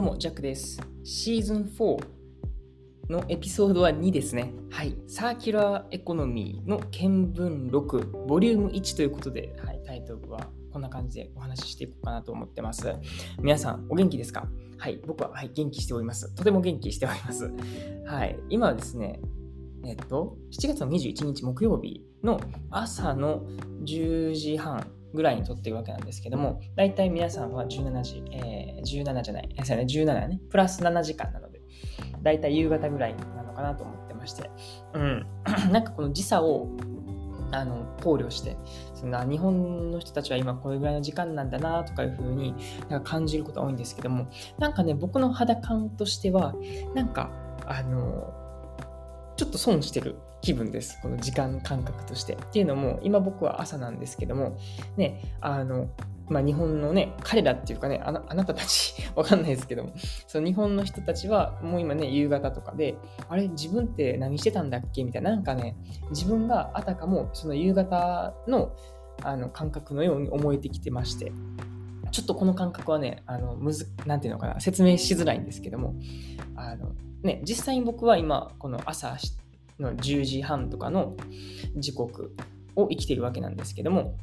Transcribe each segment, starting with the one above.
うも、ジャックです。シーズン4のエピソードは2ですね。はい。サーキュラーエコノミーの見聞録、ボリューム1ということで、はい、タイトルはこんな感じでお話ししていこうかなと思ってます。皆さん、お元気ですか？はい。僕は、はい、元気しております。とても元気しております。はい。今はですね、えっと、7月の21日木曜日の朝の10時半ぐらいに撮ってるわけなんですけども、だいたい皆さんは17時、えー、17じゃない、えー、17ね、プラス7時間なので、だいたい夕方ぐらいなのかなと思ってまして、うん、なんかこの時差をあの考慮してその日本の人たちは今これぐらいの時間なんだなとかいうふうになんか感じることが多いんですけどもなんかね僕の肌感としてはなんかあのちょっと損してる気分です。この時間感覚として。っていうのも、今僕は朝なんですけども、ね、あの、まあ、日本のね、彼らっていうかね、あなたたち、わかんないですけども、その日本の人たちはもう今ね、夕方とかで、あれ、自分って何してたんだっけ？みたいな、なんかね、自分があたかもその夕方のあの感覚のように思えてきてまして、ちょっとこの感覚はね、あのむずなんていうのかな、説明しづらいんですけども、あのね、実際に僕は今、この朝の10時半とかの時刻を生きてるわけなんですけども、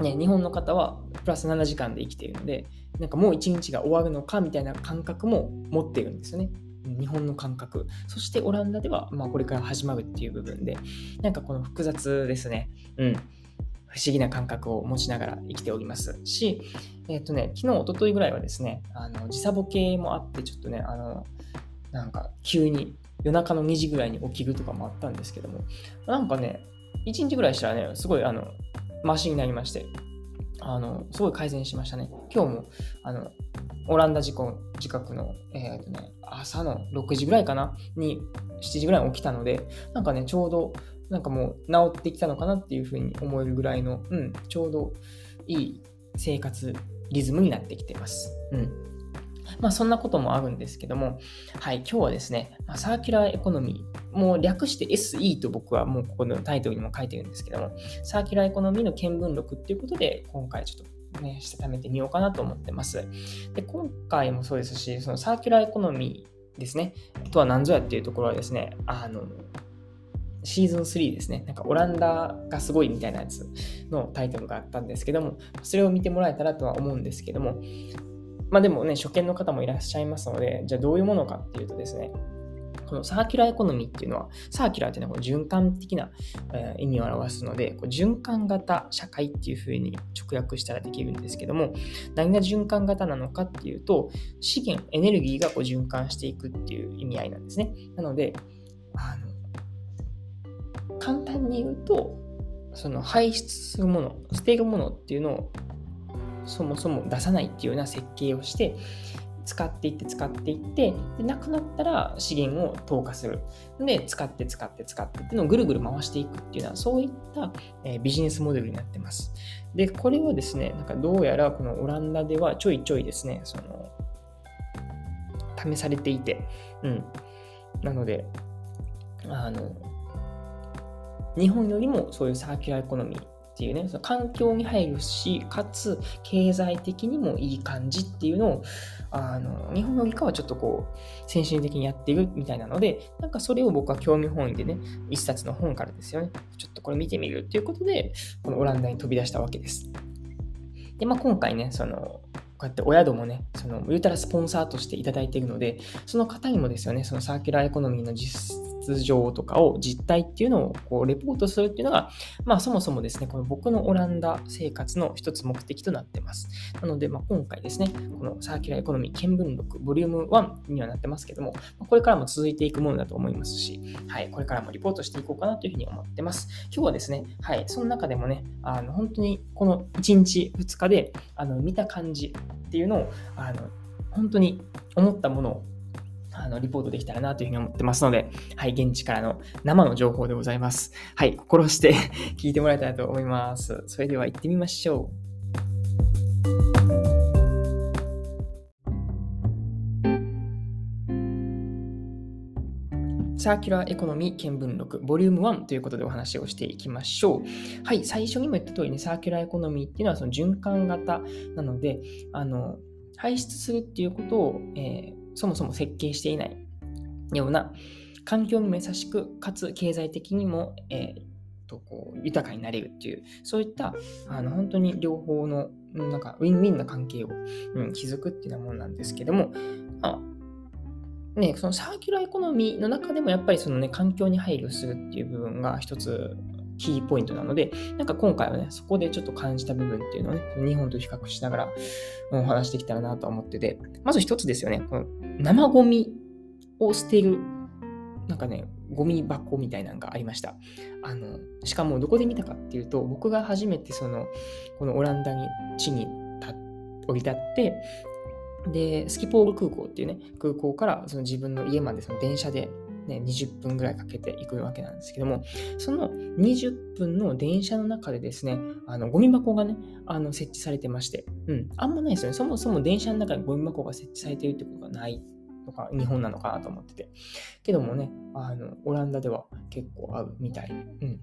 ね、日本の方はプラス7時間で生きているので、なんかもう一日が終わるのかみたいな感覚も持っているんですよね。日本の感覚。そしてオランダでは、まあ、これから始まるっていう部分で、なんかこの複雑ですね。うん。不思議な感覚を持ちながら生きておりますし、えっ、とね、昨日、一昨日ぐらいはですね、あの時差ボケもあって、ちょっとね、あの、なんか急に夜中の2時ぐらいに起きるとかもあったんですけども、なんかね、1日ぐらいしたらね、すごいあの、マシになりまして、あの、すごい改善しましたね。今日も、あの、オランダ時刻の、えーとね、朝の6時ぐらいかな？に、7時ぐらいに起きたので、なんかね、ちょうど、なんかもう治ってきたのかなっていうふうに思えるぐらいの、うん、ちょうどいい生活リズムになってきてます。うん。まあそんなこともあるんですけども、はい、今日はですね、ま、サーキュラーエコノミー、もう略して SE と僕はもうここのタイトルにも書いてるんですけども、サーキュラーエコノミーの見聞録っていうことで、今回ちょっとね、したためてみようかなと思ってます。で、今回もそうですし、そのサーキュラーエコノミーですね、とは何ぞやっていうところはですね、あの、シーズン3ですね。なんかオランダがすごいみたいなやつのタイトルがあったんですけども、それを見てもらえたらとは思うんですけども、まあでもね、初見の方もいらっしゃいますので、じゃあどういうものかっていうとですね、このサーキュラーエコノミーっていうのは、サーキュラーっていうのはこの循環的な、えー、意味を表すので、こう循環型社会っていうふうに直訳したらできるんですけども、何が循環型なのかっていうと、資源、エネルギーがこう循環していくっていう意味合いなんですね。なので、あの簡単に言うと、その排出するもの、捨てるものっていうのをそもそも出さないっていうような設計をして使っていって使っていってでなくなったら資源を投下する。で使って使って使ってっていうのをぐるぐる回していくっていうのはそういった、えー、ビジネスモデルになってます。でこれはですねなんかどうやらこのオランダではちょいちょいですねその試されていて。うん。なのであの日本よりもそういうサーキュラーエコノミーっていうね、その環境に配慮し、かつ経済的にもいい感じっていうのを、あの日本よりかはちょっとこう、先進的にやっているみたいなので、なんかそれを僕は興味本位でね、一冊の本からですよね、ちょっとこれ見てみるっていうことで、このオランダに飛び出したわけです。で、まあ今回ね、その、こうやってお宿もね、その、言うたらスポンサーとしていただいているので、その方にもですよね、そのサーキュラーエコノミーの実情とかを実態っていうのをこうレポートするっていうのが、まあそもそもですね、この僕のオランダ生活の一つ目的となってます。なので、まあ、今回ですね、このサーキュラーエコノミー見聞録ボリューム1にはなってますけども、これからも続いていくものだと思いますし、はい、これからもリポートしていこうかなというふうに思ってます。今日はですね、はい、その中でもね、あの本当にこの1日2日であの見た感じっていうのを、あの本当に思ったものをあのリポートできたらなというふうに思ってますので、はい、現地からの生の情報でございます。はい、心して 聞いてもらえたらと思います。それでは行ってみましょう。サーキュラーエコノミー見聞録ボリューム1ということでお話をしていきましょう。はい、最初にも言った通りにサーキュラーエコノミーっていうのはその循環型なので、あの排出するっていうことを、えー、そもそも設計していないような環境に優しく、かつ経済的にも、えー、とこう豊かになれるっていう、そういったあの本当に両方のなんかウィンウィンな関係を、うん、築くっていうようなものなんですけども、まあね、そのサーキュラーエコノミーの中でもやっぱりそのね、環境に配慮するっていう部分が一つキーポイントなので、なんか今回はね、そこでちょっと感じた部分っていうのをね、日本と比較しながら、お話してきたらなと思ってて、まず一つですよね、この生ゴミを捨てる、なんかね、ゴミ箱みたいなのがありました。あの、しかもどこで見たかっていうと、僕が初めてその、このオランダに、地に降り立って、で、スキポール空港っていうね、空港からその自分の家までその電車でね、20分ぐらいかけていくわけなんですけども、その20分の電車の中でですね、あのゴミ箱がね、あの設置されてまして、うん、あんまないですよね。そもそも電車の中にゴミ箱が設置されてるってことがないとか、日本なのかなと思ってて。けどもね、あのオランダでは結構合うみたい。うん。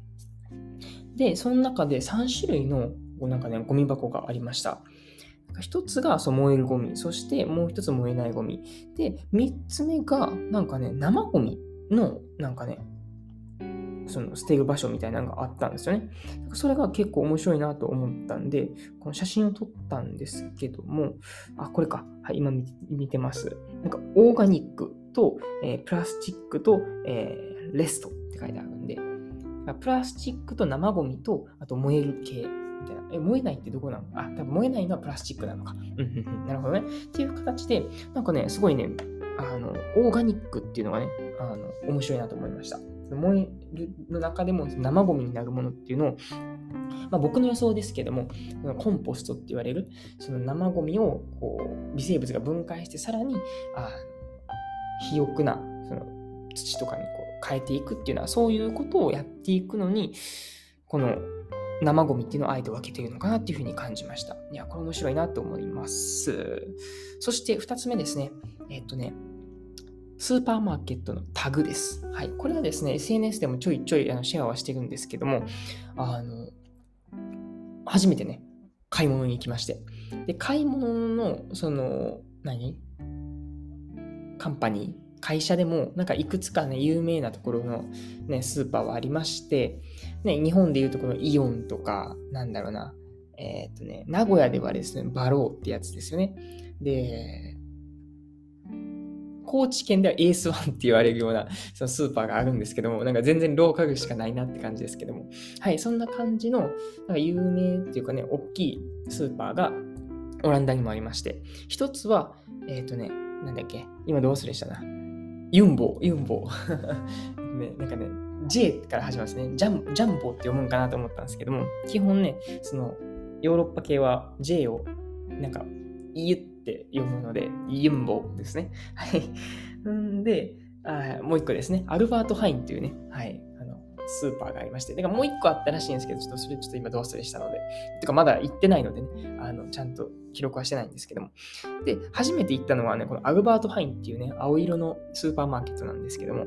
で、その中で3種類のなんかね、ゴミ箱がありました。一つがそう燃えるゴミ、そしてもう一つ燃えないゴミ。で、三つ目がなんかね、生ゴミのなんかね、その捨てる場所みたいなのがあったんですよね。それが結構面白いなと思ったんで、この写真を撮ったんですけども、あ、これか。はい、今見てます。なんか、オーガニックと、えー、プラスチックと、えー、レストって書いてあるんで、プラスチックと生ゴミと、あと燃える系みたいな。え、燃えないってどこなの？あ、多分燃えないのはプラスチックなのか。なるほどね。っていう形で、なんかね、すごいね、あの、オーガニックっていうのがね、あの、面白いなと思いました。燃えるの中でも生ゴミになるものっていうのを、まあ、僕の予想ですけども、コンポストって言われる、その生ゴミをこう微生物が分解して、さらにあ肥沃なその土とかにこう変えていくっていうのは、そういうことをやっていくのに、この生ゴミっていうのをあえて分けているのかなっていうふうに感じました。いや、これ面白いなと思います。そして2つ目ですね。えっとね、スーパーマーケットのタグです。はい。これはですね、SNS でもちょいちょいあのシェアはしてるんですけども、あの、初めてね、買い物に行きまして。で、買い物の、その、何？カンパニー会社でも、なんかいくつかね、有名なところのね、スーパーはありまして、ね、日本でいうところイオンとか、なんだろうな、えっ、ー、とね、名古屋ではですね、バローってやつですよね。で、高知県ではエースワンって言われるような そのスーパーがあるんですけども、なんか全然ローカルしかないなって感じですけども、はい、そんな感じの、なんか有名っていうかね、大きいスーパーがオランダにもありまして、一つは、えっ、ー、とね、なんだっけ、今どうするしたな。ユンボ、ユンボ。ね、なんかね、J から始まるんですね。ジャンジャンボって読むんかなと思ったんですけども、基本ね、そのヨーロッパ系は J をなんか言って読むので、ユンボですね。はい。んで、あもう一個ですね、アルバート・ハインっていうね、はい、スーパーがありまして、だからもう一個あったらしいんですけど、ちょっとそれちょっと今どう忘れしたので、てかまだ行ってないのでね、あのちゃんと記録はしてないんですけども。で、初めて行ったのはね、このアルバート・ハインっていうね、青色のスーパーマーケットなんですけども、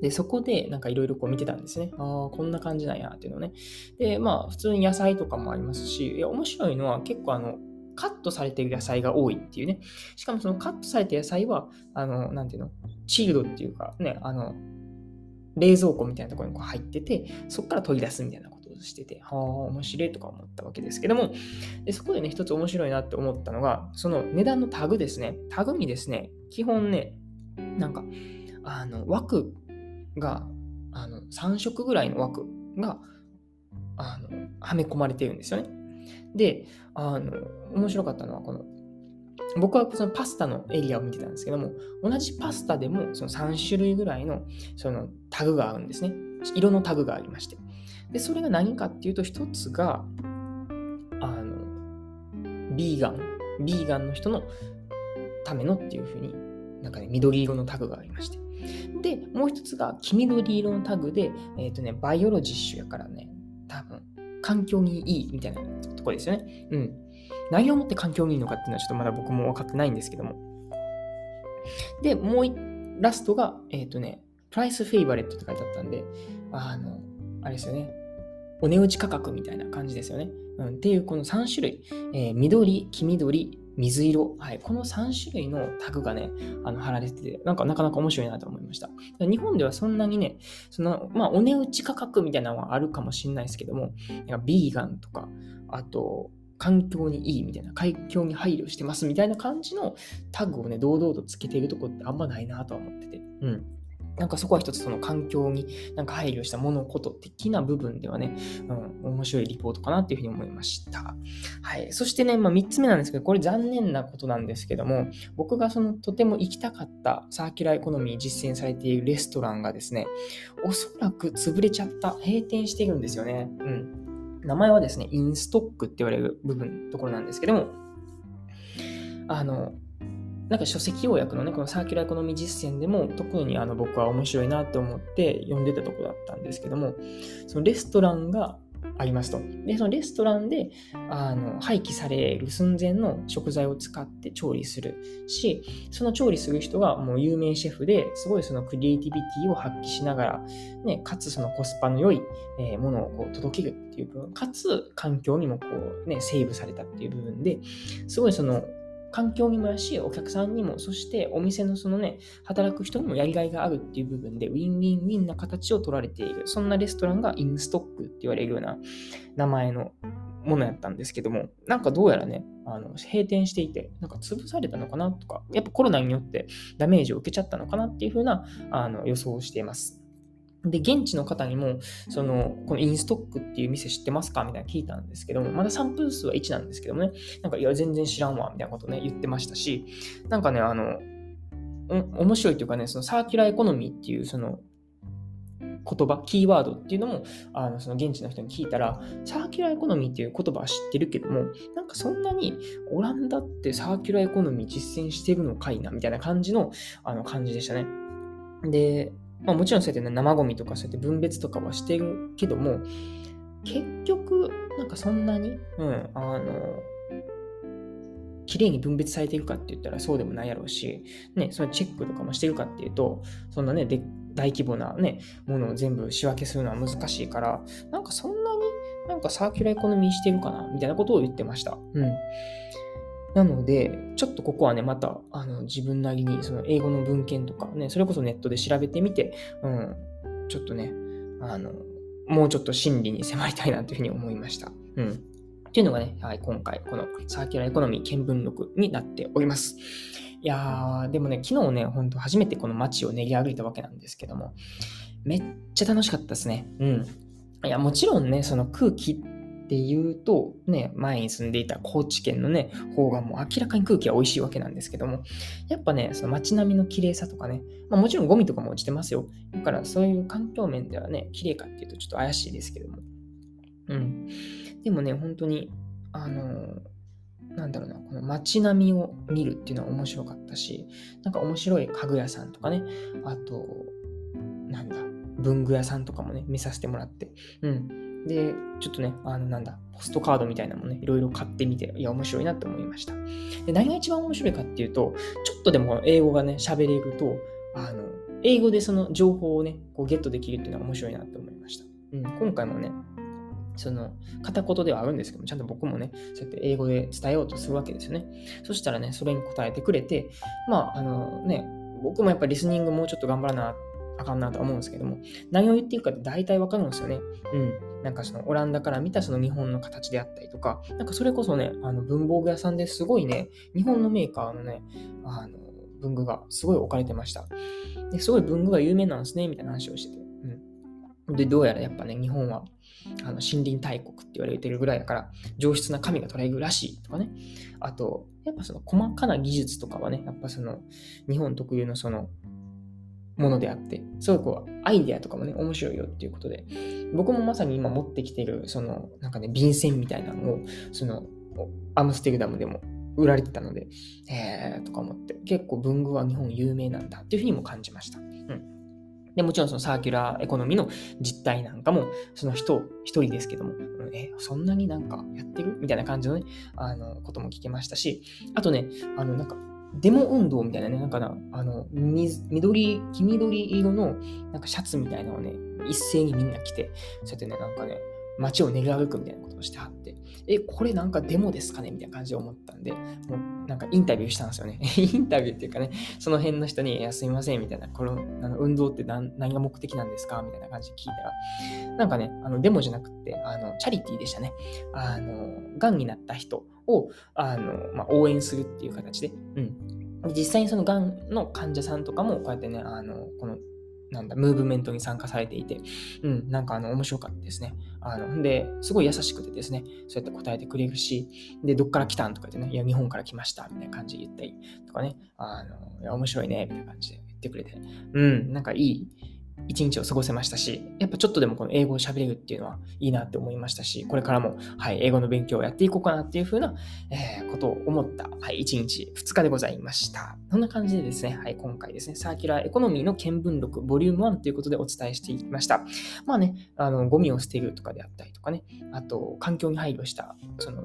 で、そこでなんかいろいろこう見てたんですね。ああ、こんな感じなんやっていうのね。で、まあ普通に野菜とかもありますし、いや、面白いのは結構あの、カットされてる野菜が多いっていうね。しかもそのカットされた野菜は、あの、なんていうの、チールドっていうかね、あの、冷蔵庫みたいなところにこう入ってて、そこから取り出すみたいなことをしてて、はあ、面白いとか思ったわけですけども、でそこでね、一つ面白いなって思ったのが、その値段のタグですね。タグにですね、基本ね、なんか、あの、枠が、あの、3色ぐらいの枠が、あの、はめ込まれてるんですよね。で、あの、面白かったのは、この、僕はそのパスタのエリアを見てたんですけども、同じパスタでもその3種類ぐらいのそのタグがあるんですね。色のタグがありまして。で、それが何かっていうと、一つが、あの、ビーガン、ビーガンの人のためのっていうふうに、なんかね、緑色のタグがありまして。で、もう一つが黄緑色のタグで、えっ、ー、とね、バイオロジッシュやからね、多分、環境にいいみたいなとこですよね。うん。何をもって環境にいいのかっていうのはちょっとまだ僕も分かってないんですけども。で、もう一、ラストが、えっ、ー、とね、プライスフェイバレットって書いてあったんで、あの、あれですよね。お値打ち価格みたいな感じですよね。うん、っていうこの3種類、えー、緑、黄緑、水色、はい、この3種類のタグがね、あの貼られてて、なんかなかなか面白いなと思いました。日本ではそんなにね、その、まあ、お値打ち価格みたいなのはあるかもしれないですけども、ビーガンとか、あと、環境にいいみたいな、環境に配慮してますみたいな感じのタグをね、堂々とつけているとこってあんまないなとは思ってて。うん。なんかそこは一つその環境になんか配慮した物事的な部分ではね、うん、面白いリポートかなっていうふうに思いました。はい。そしてね、まあ、3つ目なんですけど、これ残念なことなんですけども、僕がそのとても行きたかったサーキュラーエコノミー実践されているレストランがですね、おそらく潰れちゃった、閉店しているんですよね。うん。名前はですね、インストックって言われる部分、ところなんですけども、あの、なんか書籍要約のね、このサーキュラーエコノミー実践でも特にあの僕は面白いなと思って読んでたとこだったんですけども、そのレストランがありますと。で、そのレストランであの廃棄される寸前の食材を使って調理するし、その調理する人がもう有名シェフですごいそのクリエイティビティを発揮しながら、ね、かつそのコスパの良い、えものをこう届けるっていう部分、かつ環境にもこうね、セーブされたっていう部分で、すごいその環境にも優し、お客さんにも、そしてお店のそのね、働く人にもやりがいがあるっていう部分で、ウィンウィンウィンな形を取られている、そんなレストランがインストックって言われるような名前のものやったんですけども、なんかどうやらね、あの閉店していて、なんか潰されたのかなとか、やっぱコロナによってダメージを受けちゃったのかなっていう風なあの予想をしています。で、現地の方にも、その、このインストックっていう店知ってますか？みたいな聞いたんですけども、まだサンプル数は1なんですけどもね、なんか、いや、全然知らんわ、みたいなことね、言ってましたし、なんかね、あの、面白いというかね、そのサーキュラーエコノミーっていう、その、言葉、キーワードっていうのも、あの、その現地の人に聞いたら、サーキュラーエコノミーっていう言葉は知ってるけども、なんかそんなにオランダってサーキュラーエコノミー実践してるのかいな、みたいな感じの、あの、感じでしたね。で、まあ、もちろんそうやって、ね、生ゴミとかそうやって分別とかはしてるけども、結局、なんかそんなに、うん、あの、綺麗に分別されてるかって言ったらそうでもないやろうし、ね、そのチェックとかもしてるかっていうと、そんなね、で大規模なね、ものを全部仕分けするのは難しいから、なんかそんなになんかサーキュラーエコノミーしてるかなみたいなことを言ってました。うん。なので、ちょっとここはね、またあの自分なりにその英語の文献とかね、それこそネットで調べてみて、うん、ちょっとね、あの、もうちょっと真理に迫りたいなというふうに思いました。うん。っていうのがね、はい、今回、このサーキュラーエコノミー見聞録になっております。いやー、でもね、昨日ね、ほんと初めてこの街を練り歩いたわけなんですけども、めっちゃ楽しかったですね。うん。いや、もちろんね、その空気っていうと、ね、前に住んでいた高知県のね、方がもう明らかに空気は美味しいわけなんですけども、やっぱね、その街並みの綺麗さとかね、まあ、もちろんゴミとかも落ちてますよ。だからそういう環境面ではね、綺麗かっていうとちょっと怪しいですけども。うん。でもね、本当に、あのー、なんだろうな、この街並みを見るっていうのは面白かったし、なんか面白い家具屋さんとかね、あと、なんだ、文具屋さんとかもね、見させてもらって、うん。で、ちょっとね、あの、なんだ、ポストカードみたいなのもね、いろいろ買ってみて、いや、面白いなって思いました。で、何が一番面白いかっていうと、ちょっとでも英語がね、喋れると、あの、英語でその情報をね、こうゲットできるっていうのは面白いなって思いました。うん、今回もね、その片言ではあるんですけども、ちゃんと僕もね、そうやって英語で伝えようとするわけですよね。そしたらね、それに答えてくれて、まあ、あのね、僕もやっぱリスニングもうちょっと頑張らなあかんなと思うんですけども、何を言っているかって大体わかるんですよね。うん。なんかそのオランダから見たその日本の形であったりとか、なんかそれこそね、あの文房具屋さんですごいね、日本のメーカーのね、あの文具がすごい置かれてました。ですごい文具が有名なんですね、みたいな話をしてて。うん。で、どうやらやっぱね、日本はあの森林大国って言われてるぐらいだから、上質な紙が取れるらしいとかね。あと、やっぱその細かな技術とかはね、やっぱその日本特有のそのものであって、すごいこう、アイデアとかもね、面白いよっていうことで、僕もまさに今持ってきてる、その、なんかね、便箋みたいなのを、その、アムステルダムでも売られてたので、えーとか思って、結構文具は日本有名なんだっていうふうにも感じました。うん。で、もちろんそのサーキュラーエコノミーの実態なんかも、その人一人ですけども、え、そんなになんかやってる？みたいな感じのね、あの、ことも聞けましたし、あとね、あの、なんか、デモ運動みたいなね、なんかな、あの、緑、黄緑色のなんかシャツみたいなのをね、一斉にみんな着て、そうやってね、なんかね、街を練り歩くみたいなことをしてはって、え、これなんかデモですかね？みたいな感じで思ったんで、もうなんかインタビューしたんですよね。インタビューっていうかね、その辺の人に、いや、すみません、みたいな、このあの運動って何何が目的なんですか？みたいな感じで聞いたら、なんかね、あのデモじゃなくて、あのチャリティーでしたね。あの、癌になった人をあの、まあ、応援するっていう形で、うん。実際にそのがんの患者さんとかもこうやってね、あの、このなんだ、ムーブメントに参加されていて、うん、なんかあの、面白かったですね。あの、で、すごい優しくてですね、そうやって答えてくれるし、で、どっから来たんとか言ってね、いや、日本から来ました、みたいな感じで言ったりとかね、あの、いや、面白いね、みたいな感じで言ってくれて、うん、なんかいい、一日を過ごせましたし、やっぱちょっとでもこの英語を喋れるっていうのはいいなって思いましたし、これからも、はい、英語の勉強をやっていこうかなっていうふうな、えー、ことを思った、はい、一日、二日でございました。こんな感じでですね、はい、今回ですね、サーキュラーエコノミーの見聞録、ボリューム1ということでお伝えしていきました。まあね、あの、ゴミを捨てるとかであったりとかね、あと、環境に配慮した、その、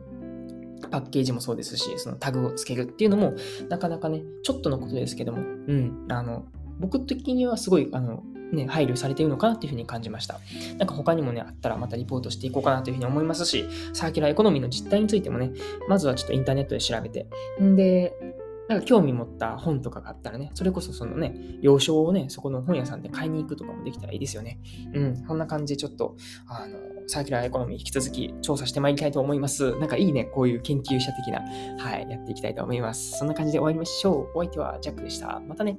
パッケージもそうですし、そのタグをつけるっていうのも、なかなかね、ちょっとのことですけども、うん、あの、僕的にはすごい、あの、ね、配慮されているのかなっていうふうに感じました。なんか他にもね、あったらまたリポートしていこうかなというふうに思いますし、サーキュラーエコノミーの実態についてもね、まずはちょっとインターネットで調べて、んで、なんか興味持った本とかがあったらね、それこそそのね、洋書をね、そこの本屋さんで買いに行くとかもできたらいいですよね。うん、そんな感じでちょっと、あの、サーキュラーエコノミー引き続き調査してまいりたいと思います。なんかいいね、こういう研究者的な、はい、やっていきたいと思います。そんな感じで終わりましょう。お相手はジャックでした。またね。